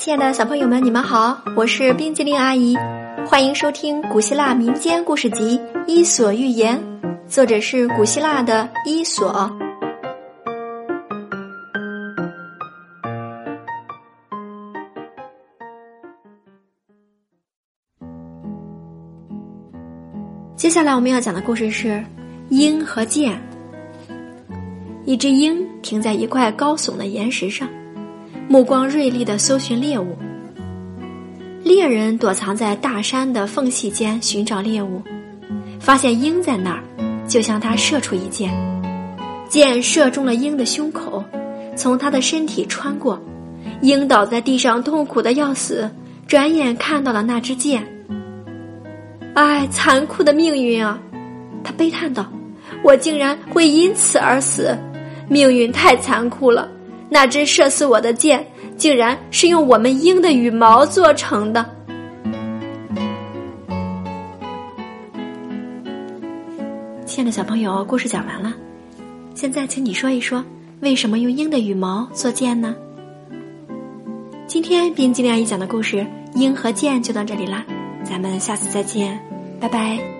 亲爱的小朋友们，你们好，我是冰激凌阿姨，欢迎收听古希腊民间故事集《伊索寓言》，作者是古希腊的伊索。接下来我们要讲的故事是鹰和剑。一只鹰停在一块高耸的岩石上，目光锐利的搜寻猎物。猎人躲藏在大山的缝隙间寻找猎物，发现鹰在那儿，就向他射出一箭。箭射中了鹰的胸口，从他的身体穿过，鹰倒在地上，痛苦的要死。转眼看到了那支箭。唉，残酷的命运啊！他悲叹道：“我竟然会因此而死，命运太残酷了。那只射死我的箭，竟然是用我们鹰的羽毛做成的。”亲爱的小朋友，故事讲完了，现在请你说一说，为什么用鹰的羽毛做箭呢？今天冰激凌阿姨讲的故事《鹰和箭》就到这里啦。咱们下次再见，拜拜。